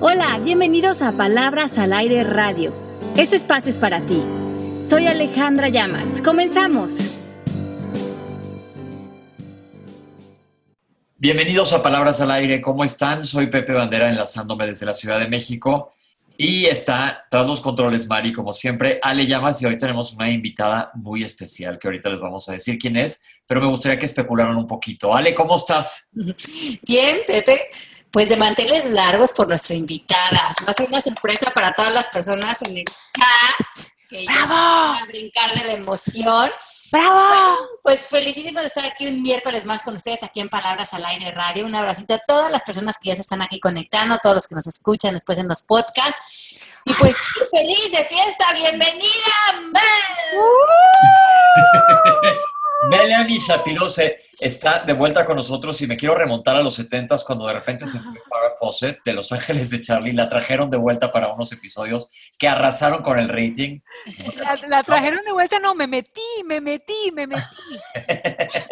Hola, bienvenidos a Palabras al Aire Radio. Este espacio es para ti. Soy Alejandra Llamas. Comenzamos. Bienvenidos a Palabras al Aire. ¿Cómo están? Soy Pepe Bandera enlazándome desde la Ciudad de México. Y está tras los controles Mari, como siempre, Ale Llamas. Y hoy tenemos una invitada muy especial que ahorita les vamos a decir quién es, pero me gustaría que especularan un poquito. Ale, ¿cómo estás? Bien, Pepe. Pues de manteles largos por nuestra invitada. Va a ser una sorpresa para todas las personas en el chat que van a brincar de la emoción. ¡Bravo! pues felicísimo de estar aquí un miércoles más con ustedes aquí en Palabras al Aire Radio. Un abracito a todas las personas que ya se están aquí conectando, a todos los que nos escuchan después en los podcasts. Y pues feliz de fiesta, bienvenida, Mel. Melanie Shapirose está de vuelta con nosotros y me quiero remontar a los 70 cuando de repente se fue Farrah Fawcett de Los Ángeles de Charlie. La trajeron de vuelta para unos episodios que arrasaron con el rating. La, la trajeron de vuelta, no, me metí, me metí, me metí.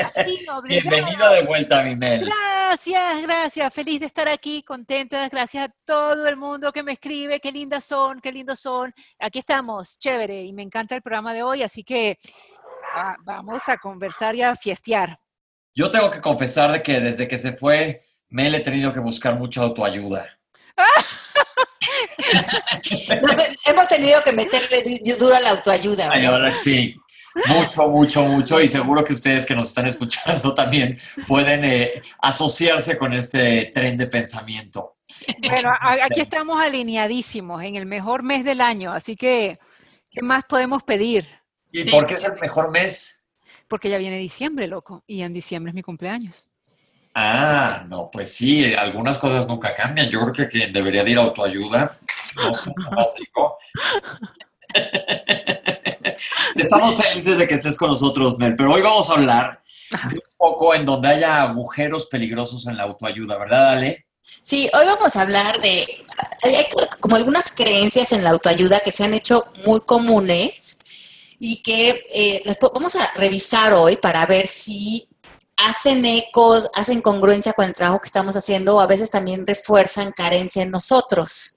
Así, obligado. Bienvenida de vuelta, mi Mel. Gracias, gracias. Feliz de estar aquí, contenta. Gracias a todo el mundo que me escribe. Qué lindas son, qué lindos son. Aquí estamos, chévere. Y me encanta el programa de hoy, así que ah, vamos a conversar y a fiestear. Yo tengo que confesar de que desde que se fue, Mel he tenido que buscar mucha autoayuda. Nos hemos tenido que meterle du- duro a la autoayuda. Ay, ahora sí. Mucho, mucho, mucho. Y seguro que ustedes que nos están escuchando también pueden eh, asociarse con este tren de pensamiento. Bueno, aquí estamos alineadísimos en el mejor mes del año, así que, ¿qué más podemos pedir? ¿Y Sí. por qué es el mejor mes? Porque ya viene diciembre, loco, y en diciembre es mi cumpleaños. Ah, no, pues sí, algunas cosas nunca cambian. Yo creo que quien debería de ir a autoayuda, no sé. Estamos felices de que estés con nosotros, Mel, pero hoy vamos a hablar de un poco en donde haya agujeros peligrosos en la autoayuda, ¿verdad, Ale? Sí, hoy vamos a hablar de, hay hay como algunas creencias en la autoayuda que se han hecho muy comunes y que eh, las vamos a revisar hoy para ver si hacen ecos, hacen congruencia con el trabajo que estamos haciendo o a veces también refuerzan carencia en nosotros.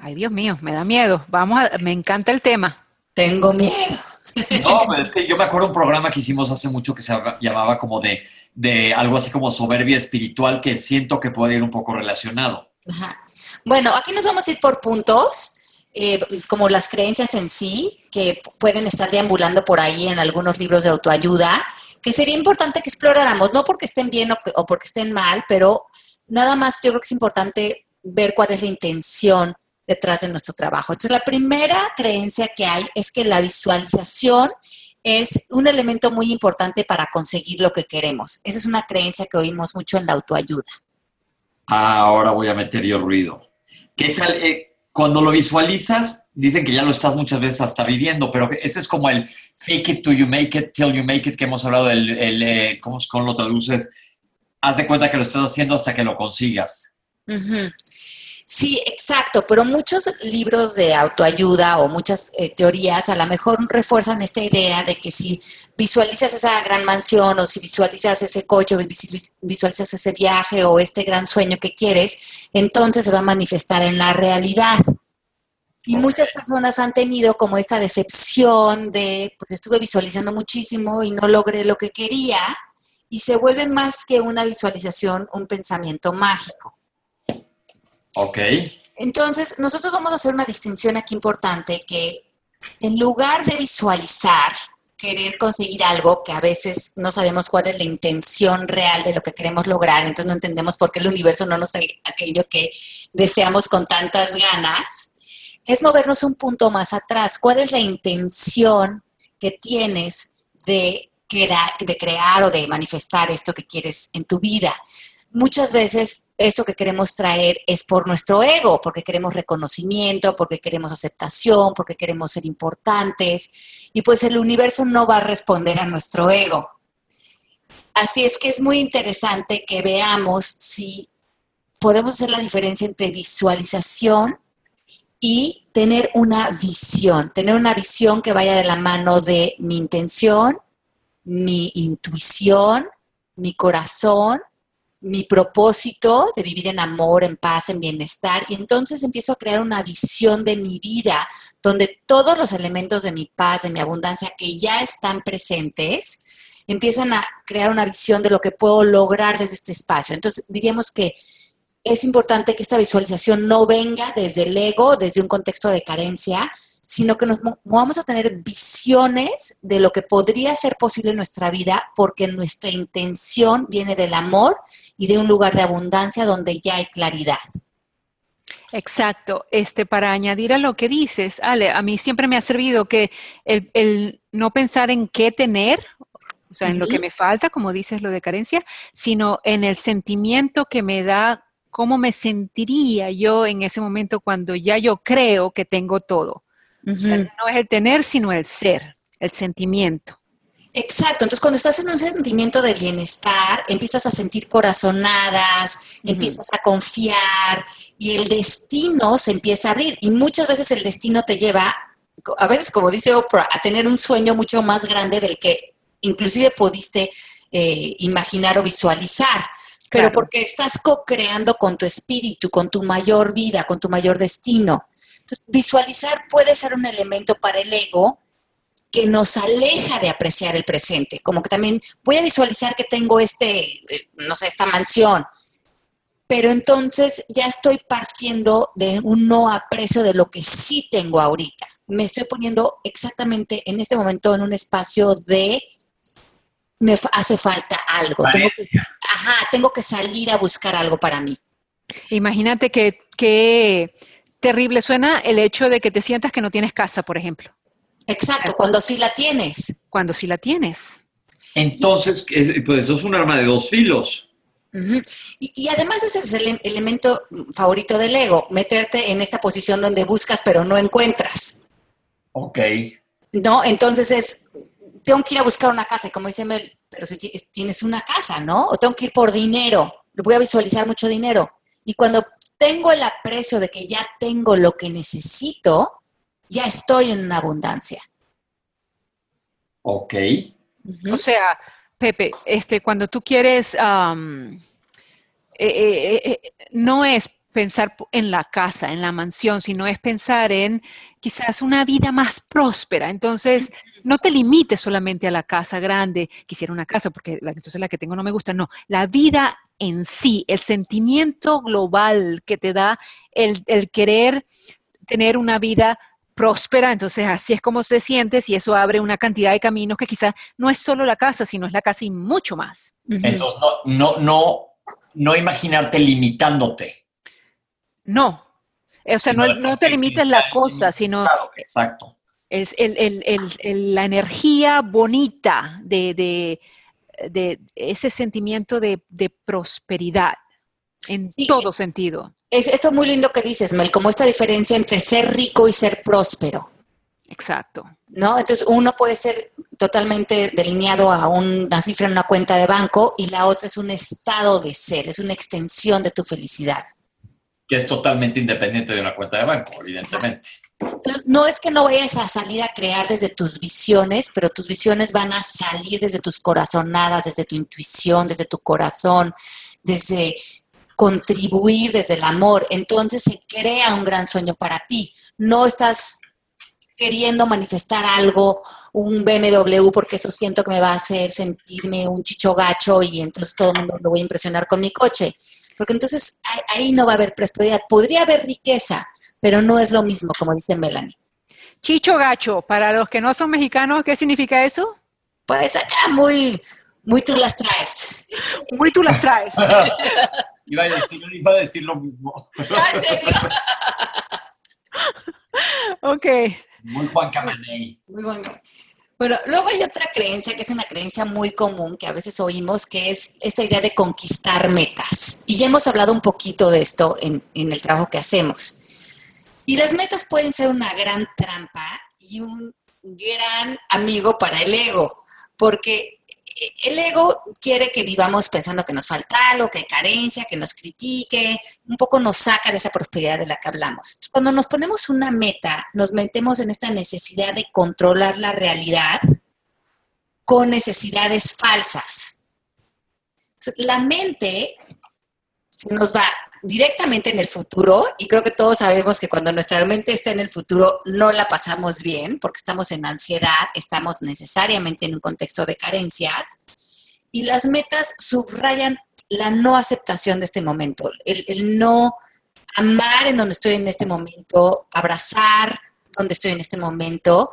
Ay, Dios mío, me da miedo. Vamos a, me encanta el tema. Tengo miedo. No, pero es que yo me acuerdo un programa que hicimos hace mucho que se llama- llamaba como de, de algo así como soberbia espiritual que siento que puede ir un poco relacionado. Ajá. Bueno, aquí nos vamos a ir por puntos, eh, como las creencias en sí, que pueden estar deambulando por ahí en algunos libros de autoayuda, que sería importante que exploráramos, no porque estén bien o porque estén mal, pero nada más yo creo que es importante ver cuál es la intención detrás de nuestro trabajo. Entonces, la primera creencia que hay es que la visualización es un elemento muy importante para conseguir lo que queremos. Esa es una creencia que oímos mucho en la autoayuda. Ah, ahora voy a meter yo ruido. ¿Qué tal? eh, cuando lo visualizas, dicen que ya lo estás muchas veces hasta viviendo, pero ese es como el fake it till you make it, till you make it, que hemos hablado del, el, eh, ¿cómo, cómo lo traduces? Haz de cuenta que lo estás haciendo hasta que lo consigas. Ujú. Sí, exacto, pero muchos libros de autoayuda o muchas eh, teorías a lo mejor refuerzan esta idea de que si visualizas esa gran mansión o si visualizas ese coche o vis- visualizas ese viaje o este gran sueño que quieres, entonces se va a manifestar en la realidad. Y muchas personas han tenido como esta decepción de, pues estuve visualizando muchísimo y no logré lo que quería, y se vuelve más que una visualización, un pensamiento mágico. Ok. Entonces, nosotros vamos a hacer una distinción aquí importante que en lugar de visualizar, querer conseguir algo que a veces no sabemos cuál es la intención real de lo que queremos lograr, entonces no entendemos por qué el universo no nos trae aquello que deseamos con tantas ganas, es movernos un punto más atrás. ¿Cuál es la intención que tienes de, de crear o de manifestar esto que quieres en tu vida? Muchas veces esto que queremos traer es por nuestro ego, porque queremos reconocimiento, porque queremos aceptación, porque queremos ser importantes, y pues el universo no va a responder a nuestro ego. Así es que es muy interesante que veamos si podemos hacer la diferencia entre visualización y tener una visión, tener una visión que vaya de la mano de mi intención, mi intuición, mi corazón mi propósito de vivir en amor, en paz, en bienestar, y entonces empiezo a crear una visión de mi vida donde todos los elementos de mi paz, de mi abundancia que ya están presentes, empiezan a crear una visión de lo que puedo lograr desde este espacio. Entonces, diríamos que es importante que esta visualización no venga desde el ego, desde un contexto de carencia, sino que nos vamos a tener visiones de lo que podría ser posible en nuestra vida, porque nuestra intención viene del amor y de un lugar de abundancia donde ya hay claridad. Exacto. Este, para añadir a lo que dices, Ale, a mí siempre me ha servido que el, no pensar en qué tener, o sea, en lo que me falta, como dices lo de carencia, sino en el sentimiento que me da, cómo me sentiría yo en ese momento cuando ya yo creo que tengo todo no es el tener, sino el ser, el sentimiento. Exacto, entonces cuando estás en un sentimiento de bienestar, empiezas a sentir corazonadas, empiezas a confiar y el destino se empieza a abrir. Y muchas veces el destino te lleva, a veces como dice Oprah, a tener un sueño mucho más grande del que inclusive pudiste eh, imaginar o visualizar. Pero porque estás co-creando con tu espíritu, con tu mayor vida, con tu mayor destino. Entonces, visualizar puede ser un elemento para el ego que nos aleja de apreciar el presente. Como que también voy a visualizar que tengo este, eh, no sé, esta mansión, pero entonces ya estoy partiendo de un no aprecio de lo que sí tengo ahorita. Me estoy poniendo exactamente en este momento en un espacio de me hace falta algo. Tengo que, ajá, tengo que salir a buscar algo para mí. Imagínate que, que terrible suena el hecho de que te sientas que no tienes casa, por ejemplo. Exacto, cuando sí la tienes. Cuando sí la tienes. Entonces, pues eso es un arma de dos filos. y, además ese es el elemento favorito del ego, meterte en esta posición donde buscas pero no encuentras. Ok. No, entonces es, tengo que ir a buscar una casa, y como dice Mel, pero si tienes una casa, ¿no? O tengo que ir por dinero, voy a visualizar mucho dinero. Y cuando tengo el aprecio de que ya tengo lo que necesito, ya estoy en una abundancia. Ok. O sea, Pepe, este, cuando tú quieres, eh, eh, eh, no es pensar en la casa, en la mansión, sino es pensar en quizás una vida más próspera. Entonces, no te limites solamente a la casa grande, quisiera una casa porque la, entonces la que tengo no me gusta, no, la vida en sí, el sentimiento global que te da el, querer tener una vida próspera, entonces así es como te sientes y eso abre una cantidad de caminos que quizás no es solo la casa, sino es la casa y mucho más. Entonces, no, no, no, imaginarte limitándote. No, o sea, no, te limites la cosa, sino... exacto la energía bonita de, ese sentimiento de, prosperidad en todo sentido. Es, esto es muy lindo que dices, Mel, como esta diferencia entre ser rico y ser próspero. Exacto. ¿No? Entonces uno puede ser totalmente delineado a una cifra en una cuenta de banco y la otra es un estado de ser, es una extensión de tu felicidad. Que es totalmente independiente de una cuenta de banco, evidentemente. No es que no vayas a salir a crear desde tus visiones, pero tus visiones van a salir desde tus corazonadas, desde tu intuición, desde tu corazón, desde contribuir desde el amor. Entonces se crea un gran sueño para ti. No estás queriendo manifestar algo, un BMW, porque eso siento que me va a hacer sentirme un chicho gacho y entonces todo el mundo lo voy a impresionar con mi coche. Porque entonces ahí no va a haber prosperidad. Podría haber riqueza, pero no es lo mismo, como dice Melanie. Chicho gacho, para los que no son mexicanos, ¿qué significa eso? Pues acá muy, muy tú las traes. Muy tú las traes. iba, a decir, iba a decir lo mismo. ok. Muy Juan Camaney. Muy bueno. Bueno, luego hay otra creencia que es una creencia muy común que a veces oímos, que es esta idea de conquistar metas. Y ya hemos hablado un poquito de esto en, en el trabajo que hacemos. Y las metas pueden ser una gran trampa y un gran amigo para el ego, porque el ego quiere que vivamos pensando que nos falta algo, que hay carencia, que nos critique, un poco nos saca de esa prosperidad de la que hablamos. Cuando nos ponemos una meta, nos metemos en esta necesidad de controlar la realidad con necesidades falsas. La mente se nos va directamente en el futuro y creo que todos sabemos que cuando nuestra mente está en el futuro no la pasamos bien porque estamos en ansiedad, estamos necesariamente en un contexto de carencias y las metas subrayan la no aceptación de este momento, el, no amar en donde estoy en este momento, abrazar donde estoy en este momento,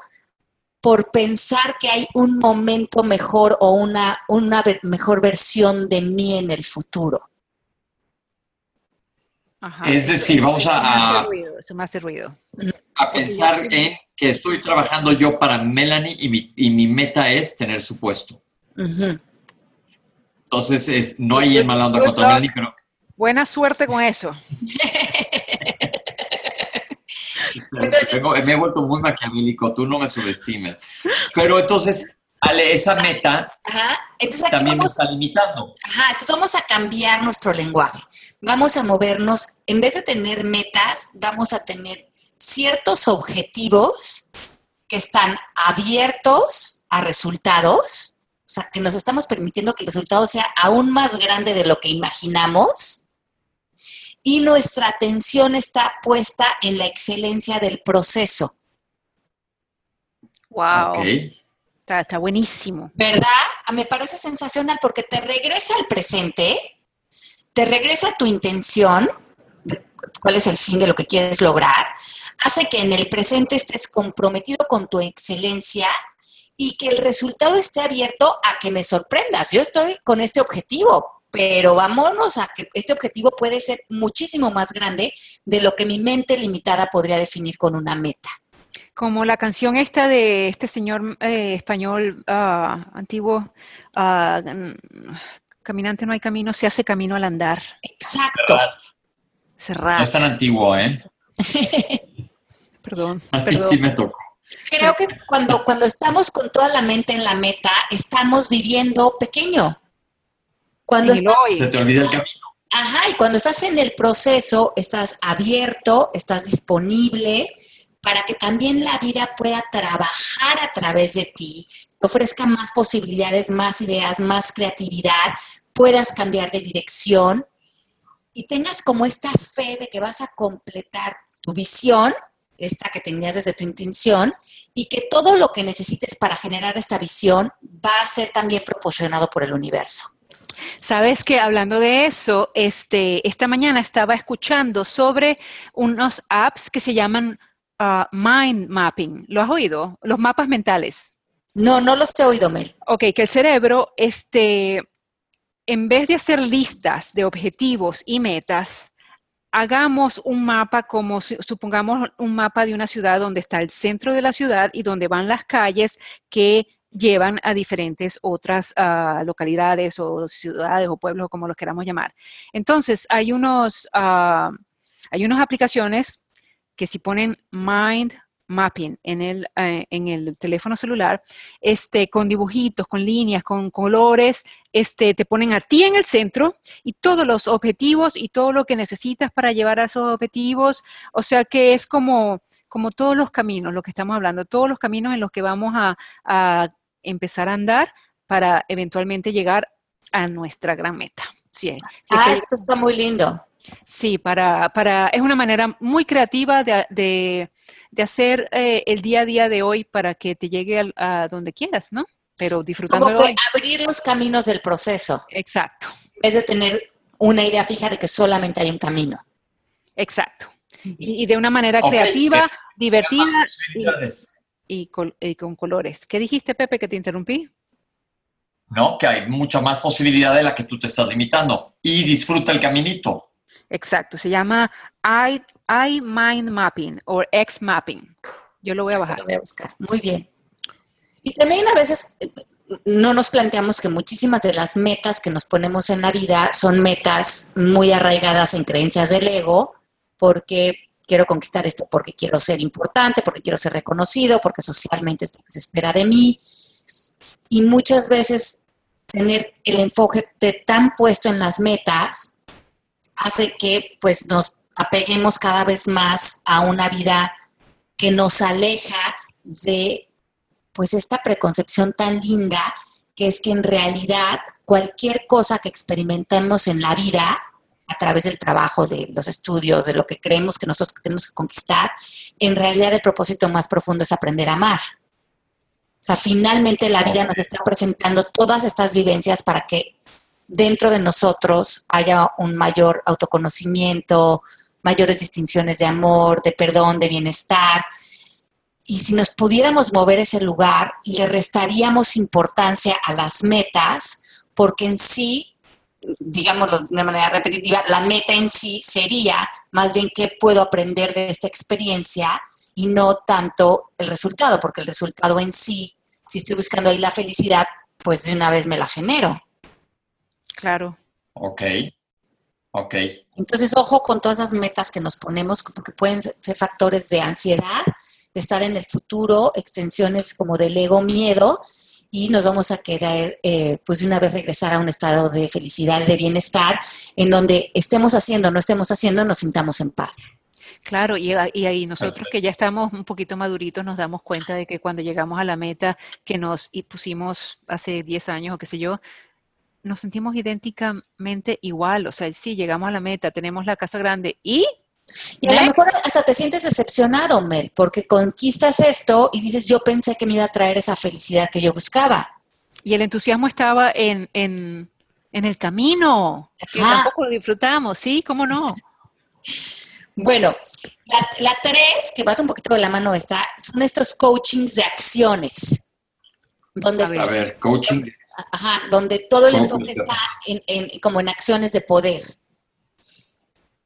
por pensar que hay un momento mejor o una, una mejor versión de mí en el futuro. Es decir, vamos a, eso me hace ruido. a pensar en que estoy trabajando yo para Melanie y mi, y mi meta es tener su puesto. Entonces, es, no hay el mal onda contra Melanie, pero... Buena suerte con eso. me he vuelto muy maquiavélico, tú no me subestimes. Pero entonces, Ale, esa meta también me está limitando. Ajá, entonces vamos a cambiar nuestro lenguaje. Vamos a movernos, en vez de tener metas, vamos a tener ciertos objetivos que están abiertos a resultados, o sea, que nos estamos permitiendo que el resultado sea aún más grande de lo que imaginamos y nuestra atención está puesta en la excelencia del proceso. Wow. Está, buenísimo. ¿Verdad? Ah, me parece sensacional porque te regresa al presente, te regresa tu intención, cuál es el fin de lo que quieres lograr, hace que en el presente estés comprometido con tu excelencia y que el resultado esté abierto a que me sorprendas. Yo estoy con este objetivo, pero vámonos a que este objetivo puede ser muchísimo más grande de lo que mi mente limitada podría definir con una meta. Como la canción esta de este señor eh, español uh, antiguo, uh, caminante no hay camino, se hace camino al andar. Exacto. Cerrar. No es tan antiguo, ¿eh? perdón. A mí sí me tocó. Creo que cuando, cuando estamos con toda la mente en la meta, estamos viviendo pequeño. Cuando Se te olvida el camino. Ajá, y cuando estás en el proceso, estás abierto, estás disponible para que también la vida pueda trabajar a través de ti, ofrezca más posibilidades, más ideas, más creatividad, puedas cambiar de dirección y tengas como esta fe de que vas a completar tu visión, esta que tenías desde tu intención, y que todo lo que necesites para generar esta visión va a ser también proporcionado por el universo. Sabes que hablando de eso, este, esta mañana estaba escuchando sobre unos apps que se llaman uh, mind mapping. ¿Lo has oído? Los mapas mentales. No, no los he oído, Mel. Ok, que el cerebro, este, en vez de hacer listas de objetivos y metas, hagamos un mapa como supongamos un mapa de una ciudad donde está el centro de la ciudad y donde van las calles que llevan a diferentes otras ah, localidades o ciudades o pueblos, como los queramos llamar. Entonces, hay unos, uh, hay unas aplicaciones que si ponen Mind Mapping en el, eh, en el teléfono celular, este, con dibujitos, con líneas, con colores, este, te ponen a ti en el centro y todos los objetivos y todo lo que necesitas para llevar a esos objetivos. O sea que es como, como todos los caminos, lo que estamos hablando, todos los caminos en los que vamos a, a empezar a andar para eventualmente llegar a nuestra gran meta. Sí, ah, esto está muy lindo. Sí, para, para, es una manera muy creativa de, de, de hacer eh, el día a día de hoy para que te llegue a, donde quieras, ¿no? Pero disfrutando Como que abrir los caminos del proceso. Exacto. En vez de tener una idea fija de que solamente hay un camino. Exacto. Y, de una manera creativa, divertida y con, colores. ¿Qué dijiste, Pepe, que te interrumpí? No, que hay mucha más posibilidad de la que tú te estás limitando. Y disfruta el caminito. Exacto, se llama I, Mind Mapping o X Mapping. Yo lo voy a bajar. Lo voy a buscar. Muy bien. Y también a veces eh, no nos planteamos que muchísimas de las metas que nos ponemos en la vida son metas muy arraigadas en creencias del ego, porque quiero conquistar esto porque quiero ser importante, porque quiero ser reconocido, porque socialmente se espera de mí. Y muchas veces tener el enfoque tan puesto en las metas hace que pues nos apeguemos cada vez más a una vida que nos aleja de pues esta preconcepción tan linda que es que en realidad cualquier cosa que experimentemos en la vida, a través del trabajo, de los estudios, de lo que creemos que nosotros tenemos que conquistar, en realidad el propósito más profundo es aprender a amar. O sea, finalmente la vida nos está presentando todas estas vivencias para que dentro de nosotros haya un mayor autoconocimiento, mayores distinciones de amor, de perdón, de bienestar. Y si nos pudiéramos mover ese lugar, le restaríamos importancia a las metas, porque en sí, digámoslo de una manera repetitiva, la meta en sí sería más bien qué puedo aprender de esta experiencia y no tanto el resultado, porque el resultado en sí, si estoy buscando ahí la felicidad, pues de una vez me la genero. Claro. Ok. Ok. Entonces, ojo con todas esas metas que nos ponemos, porque pueden ser factores de ansiedad, de estar en el futuro, extensiones como del ego, miedo, y nos vamos a querer, eh, pues de una vez regresar a un estado de felicidad, de bienestar, en donde estemos haciendo, no estemos haciendo, nos sintamos en paz. Claro, y, ahí nosotros que ya estamos un poquito maduritos nos damos cuenta de que cuando llegamos a la meta que nos pusimos hace 10 años o qué sé yo, nos sentimos idénticamente igual. O sea, sí, llegamos a la meta, tenemos la casa grande y... Y a lo mejor hasta te sientes decepcionado, Mel, porque conquistas esto y dices, yo pensé que me iba a traer esa felicidad que yo buscaba. Y el entusiasmo estaba en, en, en el camino, que tampoco lo disfrutamos, ¿sí? ¿Cómo no? Bueno, la, tres, que va un poquito de la mano está, son estos coachings de acciones. Donde a ver, coaching Ajá, donde todo el enfoque está en, como en acciones de poder.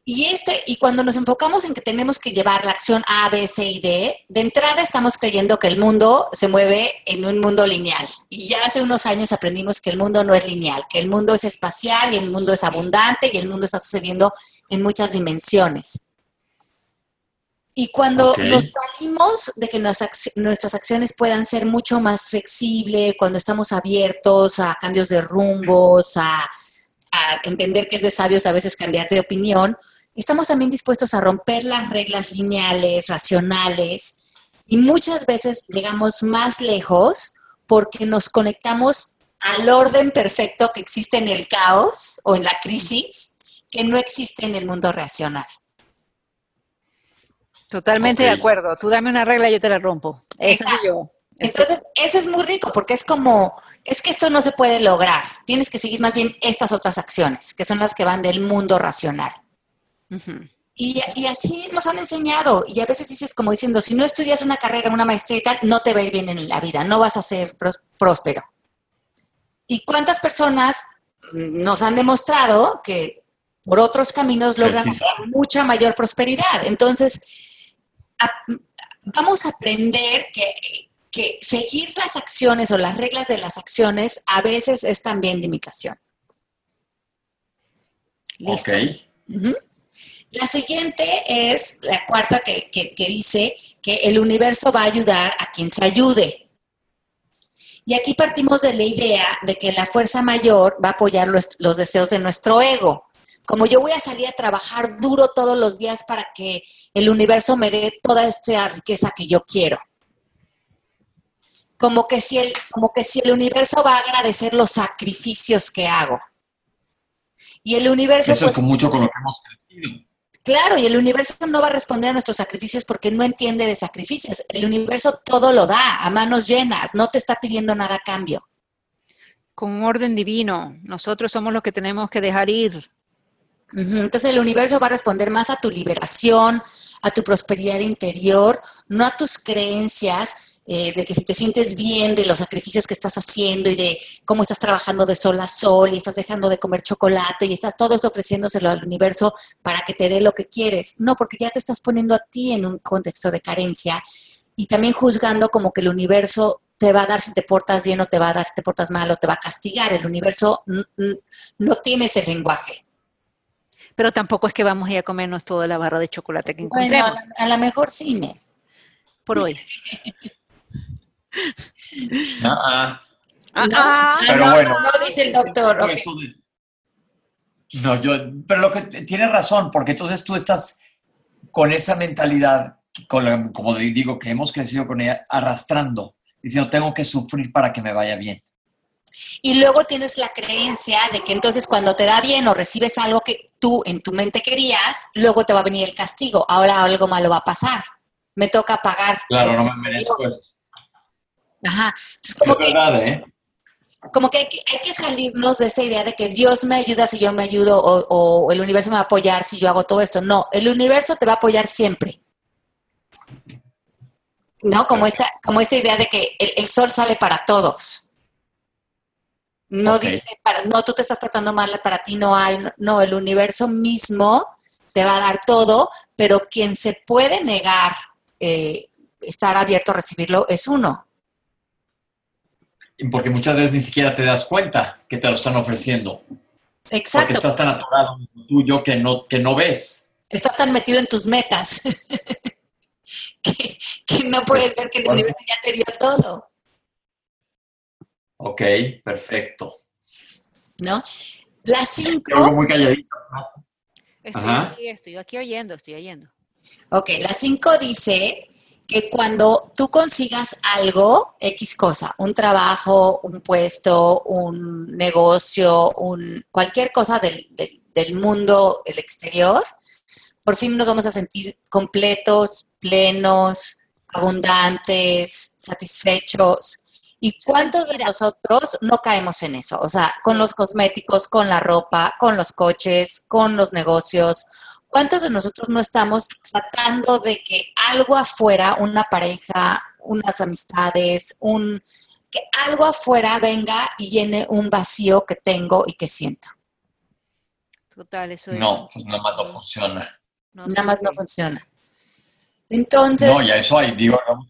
Y, este, y cuando nos enfocamos en que tenemos que llevar la acción A, B, C y D, de entrada estamos creyendo que el mundo se mueve en un mundo lineal. Y ya hace unos años aprendimos que el mundo no es lineal, que el mundo es espacial y el mundo es abundante y el mundo está sucediendo en muchas dimensiones. Y cuando nos salimos de que nuestras acciones puedan ser mucho más flexibles, cuando estamos abiertos a cambios de rumbos, a, entender que es de sabios a veces cambiar de opinión, estamos también dispuestos a romper las reglas lineales, racionales, y muchas veces llegamos más lejos porque nos conectamos al orden perfecto que existe en el caos o en la crisis, que no existe en el mundo racional. Totalmente de acuerdo. Tú dame una regla y yo te la rompo. Eso yo. Entonces, eso es muy rico porque es como, es que esto no se puede lograr. Tienes que seguir más bien estas otras acciones, que son las que van del mundo racional. y, así nos han enseñado. Y a veces dices, como diciendo, si no estudias una carrera, una maestría y tal, no te va a ir bien en la vida, no vas a ser próspero. ¿Y cuántas personas nos han demostrado que por otros caminos logran mucha mayor prosperidad? Entonces, vamos a aprender que, seguir las acciones o las reglas de las acciones a veces es también limitación. Ok. La siguiente es la cuarta que, dice que el universo va a ayudar a quien se ayude. Y aquí partimos de la idea de que la fuerza mayor va a apoyar los deseos de nuestro ego como yo voy a salir a trabajar duro todos los días para que el universo me dé toda esta riqueza que yo quiero. Como que si el, como que si el universo va a agradecer los sacrificios que hago. Y el universo... Eso es pues con mucho con lo que hemos crecido. Claro, y el universo no va a responder a nuestros sacrificios porque no entiende de sacrificios. El universo todo lo da a manos llenas, no te está pidiendo nada a cambio. Con un orden divino, nosotros somos los que tenemos que dejar ir entonces el universo va a responder más a tu liberación, a tu prosperidad interior, no a tus creencias eh, de que si te sientes bien de los sacrificios que estás haciendo y de cómo estás trabajando de sol a sol y estás dejando de comer chocolate y estás todo esto ofreciéndoselo al universo para que te dé lo que quieres. No, porque ya te estás poniendo a ti en un contexto de carencia y también juzgando como que el universo te va a dar si te portas bien o te va a dar si te portas mal o te va a castigar. El universo no tiene ese lenguaje pero tampoco es que vamos a ir a comernos toda la barra de chocolate que encontremos. Bueno, a lo mejor sí, me. Por hoy. Ah, ah. ah, pero bueno. No dice el doctor. No, yo, pero lo que tiene razón, porque entonces tú estás con esa mentalidad, con como digo, que hemos crecido con ella, arrastrando, diciendo, tengo que sufrir para que me vaya bien. Y luego tienes la creencia de que entonces cuando te da bien o recibes algo que tú en tu mente querías, luego te va a venir el castigo. Ahora algo malo va a pasar. Me toca pagar. Claro, no me merezco esto. Ajá. Es como es que, verdad, ¿eh? como que hay, que hay que salirnos de esa idea de que Dios me ayuda si yo me ayudo o, o el universo me va a apoyar si yo hago todo esto. No, el universo te va a apoyar siempre. ¿No? Como esta, como esta idea de que el, el sol sale para todos. No dice, para, no, tú te estás tratando mal, para ti no hay, no, el universo mismo te va a dar todo, pero quien se puede negar eh, estar abierto a recibirlo es uno. Porque muchas veces ni siquiera te das cuenta que te lo están ofreciendo. Porque Exacto. estás tan atorado tuyo que no, que no ves. Estás tan metido en tus metas que, que no puedes ver que el universo ya te dio todo, Ok, perfecto. ¿no? Las cinco, Algo muy calladito. ¿no? Estoy Ajá. aquí, estoy aquí oyendo, estoy oyendo. ok, las cinco dice que cuando tú consigas algo, X cosa, un trabajo, un puesto, un negocio, un, cualquier cosa del, del- del mundo, el exterior, por fin nos vamos a sentir completos, plenos, abundantes, satisfechos. ¿Y cuántos de nosotros no caemos en eso? O sea, con los cosméticos, con la ropa, con los coches, con los negocios. ¿Cuántos de nosotros no estamos tratando de que algo afuera, una pareja, unas amistades, un que algo afuera venga y llene un vacío que tengo y que siento? Total, eso es. No, pues nada más no funciona. no Nada más no funciona. Entonces, No, ya eso hay, digo, lo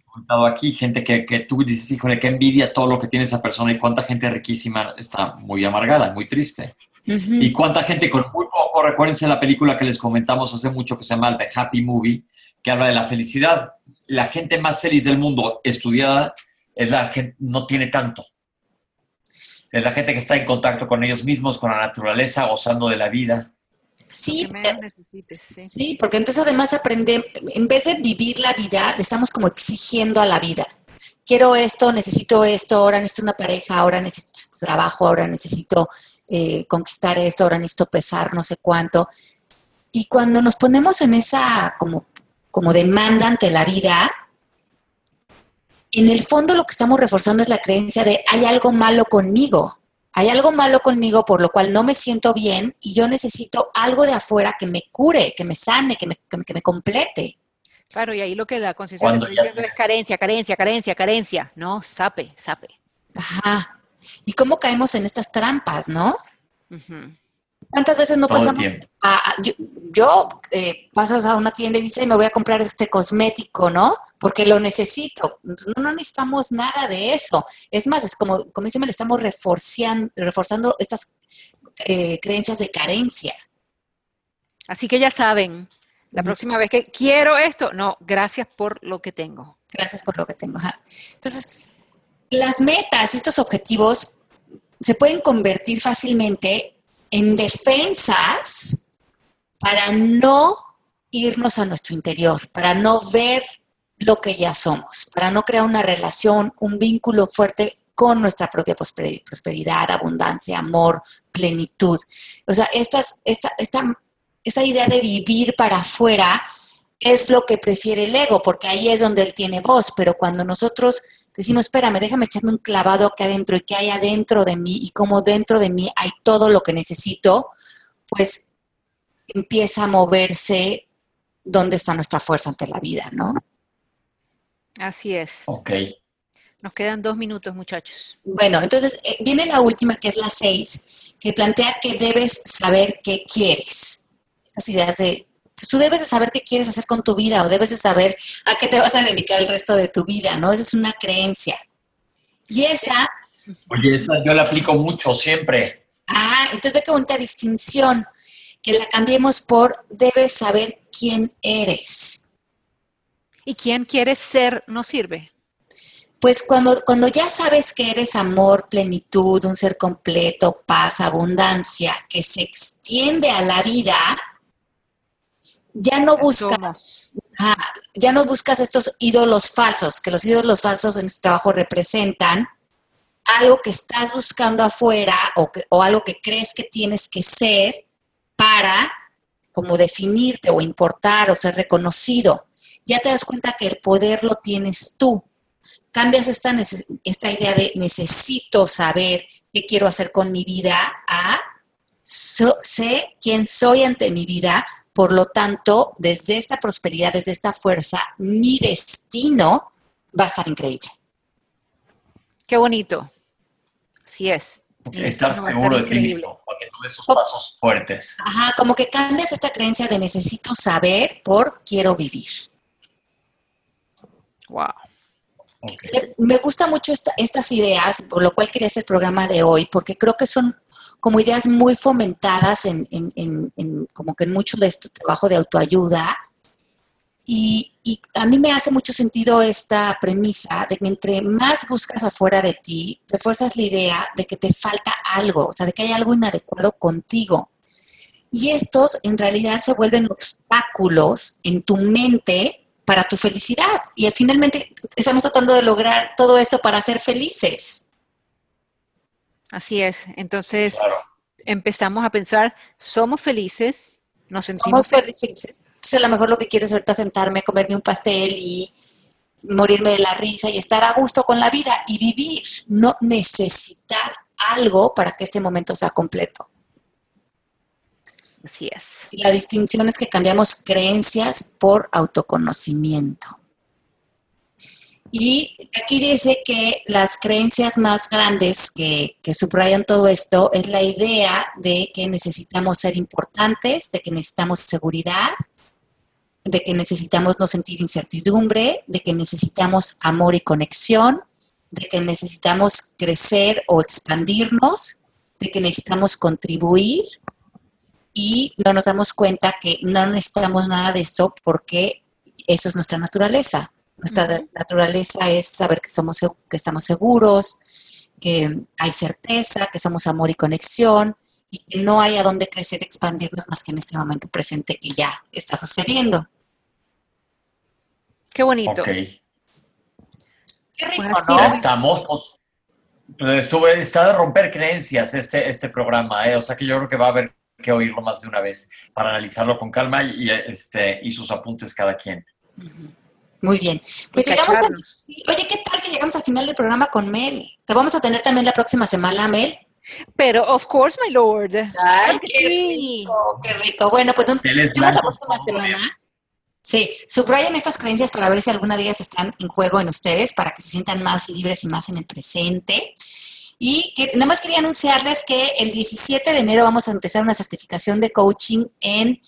aquí, gente que, que tú dices, híjole, qué envidia todo lo que tiene esa persona y cuánta gente riquísima está muy amargada, muy triste. Y cuánta gente con muy poco, recuérdense la película que les comentamos hace mucho que se llama The Happy Movie, que habla de la felicidad. La gente más feliz del mundo estudiada es la gente no tiene tanto. Es la gente que está en contacto con ellos mismos, con la naturaleza, gozando de la vida. Sí, Lo que menos necesites, sí. Sí, porque entonces además aprende, en vez de vivir la vida, le estamos como exigiendo a la vida. Quiero esto, necesito esto, ahora necesito una pareja, ahora necesito este trabajo, ahora necesito eh, conquistar esto, ahora necesito pesar no sé cuánto. Y cuando nos ponemos en esa como, como demanda ante la vida, en el fondo lo que estamos reforzando es la creencia de hay algo malo conmigo. Hay algo malo conmigo por lo cual no me siento bien y yo necesito algo de afuera que me cure, que me sane, que me, que me, que me complete. Claro, y ahí lo que la conciencia es carencia, carencia, carencia, carencia. No, sape, sape. Ajá. ¿Y cómo caemos en estas trampas, no? Ujú. ¿Cuántas veces no Todo pasamos? tiempo. a- a- yo yo, eh, pasas a una tienda y dices, me voy a comprar este cosmético, ¿no? Porque lo necesito. No, no necesitamos nada de eso. Es más, es como, como dice, le estamos reforzando, reforzando estas eh, creencias de carencia. Así que ya saben, la próxima vez que quiero esto, no, gracias por lo que tengo. Gracias por lo que tengo. ajá. Entonces, las metas y estos objetivos se pueden convertir fácilmente en defensas para no irnos a nuestro interior, para no ver lo que ya somos, para no crear una relación, un vínculo fuerte con nuestra propia prosperi- prosperidad, abundancia, amor, plenitud. O sea, estas, esta, esta, esta idea de vivir para afuera es lo que prefiere el ego, porque ahí es donde él tiene voz, pero cuando nosotros decimos, espérame, déjame echarme un clavado acá adentro y que hay adentro de mí y como dentro de mí hay todo lo que necesito, pues empieza a moverse dónde está nuestra fuerza ante la vida, ¿no? Así es. Ok. Nos quedan dos minutos, muchachos. Bueno, entonces eh, viene la última, que es la seis, que plantea que debes saber qué quieres. Estas ideas de, tú debes de saber qué quieres hacer con tu vida o debes de saber a qué te vas a dedicar el resto de tu vida, ¿no? Esa es una creencia. Y esa, Oye, esa yo la aplico mucho siempre. ah, entonces ve qué bonita distinción, que la cambiemos por debes saber quién eres. ¿Y quién quiere ser no sirve? Pues cuando, cuando ya sabes que eres amor, plenitud, un ser completo, paz, abundancia, que se extiende a la vida, ya no buscas, ajá, ya no buscas estos ídolos falsos, que los ídolos falsos en este trabajo representan algo que estás buscando afuera o, o algo que crees que tienes que ser para como definirte o importar o ser reconocido. Ya te das cuenta que el poder lo tienes tú. Cambias esta, esta idea de necesito saber qué quiero hacer con mi vida a sé quién soy ante mi vida, por lo tanto, desde esta prosperidad, desde esta fuerza, mi destino va a estar increíble. Qué bonito. Así es. Estar seguro de ti mismo, porque tú esos pasos fuertes. Ajá, como que cambias esta creencia de necesito saber por quiero vivir. Wow. Me gusta mucho estas ideas, por lo cual quería hacer el programa de hoy, porque creo que son como ideas muy fomentadas en, como que en mucho de este trabajo de autoayuda. Y, a mí me hace mucho sentido esta premisa de que entre más buscas afuera de ti, refuerzas la idea de que te falta algo, o sea, de que hay algo inadecuado contigo. Y estos en realidad se vuelven obstáculos en tu mente para tu felicidad. Y finalmente estamos tratando de lograr todo esto para ser felices. Así es. Entonces empezamos a pensar, somos felices, nos sentimos somos felices. Entonces a lo mejor lo que quiero es ahorita sentarme, comerme un pastel y morirme de la risa y estar a gusto con la vida y vivir, no necesitar algo para que este momento sea completo. Así es. Y la distinción es que cambiamos creencias por autoconocimiento. Y aquí dice que las creencias más grandes que, subrayan todo esto es la idea de que necesitamos ser importantes, de que necesitamos seguridad, de que necesitamos no sentir incertidumbre, de que necesitamos amor y conexión, de que necesitamos crecer o expandirnos, de que necesitamos contribuir y no nos damos cuenta que no necesitamos nada de esto porque eso es nuestra naturaleza. Nuestra naturaleza es saber que, somos, que estamos seguros, que hay certeza, que somos amor y conexión y que no hay a dónde crecer, expandirnos más que en este momento presente que ya está sucediendo. Qué bonito. Okay. Qué rico, pues ¿no? Ya estamos. Pues, estuve, está de romper creencias este, este programa, ¿eh? o sea que yo creo que va a haber que oírlo más de una vez para analizarlo con calma y, este, y sus apuntes cada quien. Muy bien. Pues llegamos a, Oye, ¿qué tal que llegamos al final del programa con Mel? Te vamos a tener también la próxima semana, Mel. Pero, of course, my lord. Ay, qué rico, qué rico. Bueno, pues entonces nos vemos la próxima semana. Sí, subrayen estas creencias para ver si alguna de ellas están en juego en ustedes, para que se sientan más libres y más en el presente. Y que, nada más quería anunciarles que el 17 de enero vamos a empezar una certificación de coaching en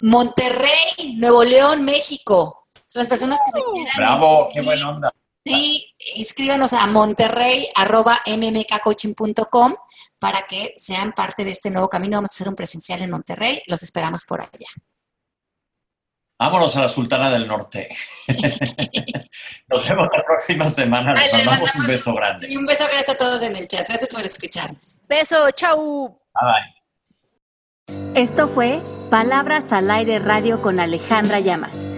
Monterrey, Nuevo León, México. Las personas que se uh, quieran. Bravo, qué buena onda. Sí, inscríbanos a monterrey.mmkcoaching.com para que sean parte de este nuevo camino. Vamos a hacer un presencial en Monterrey. Los esperamos por allá. Vámonos a la Sultana del Norte. Nos vemos la próxima semana. Les mandamos un beso grande. Y un beso grande a todos en el chat. Gracias por escucharnos. Beso, chau. Bye. Esto fue Palabras al Aire Radio con Alejandra Llamas.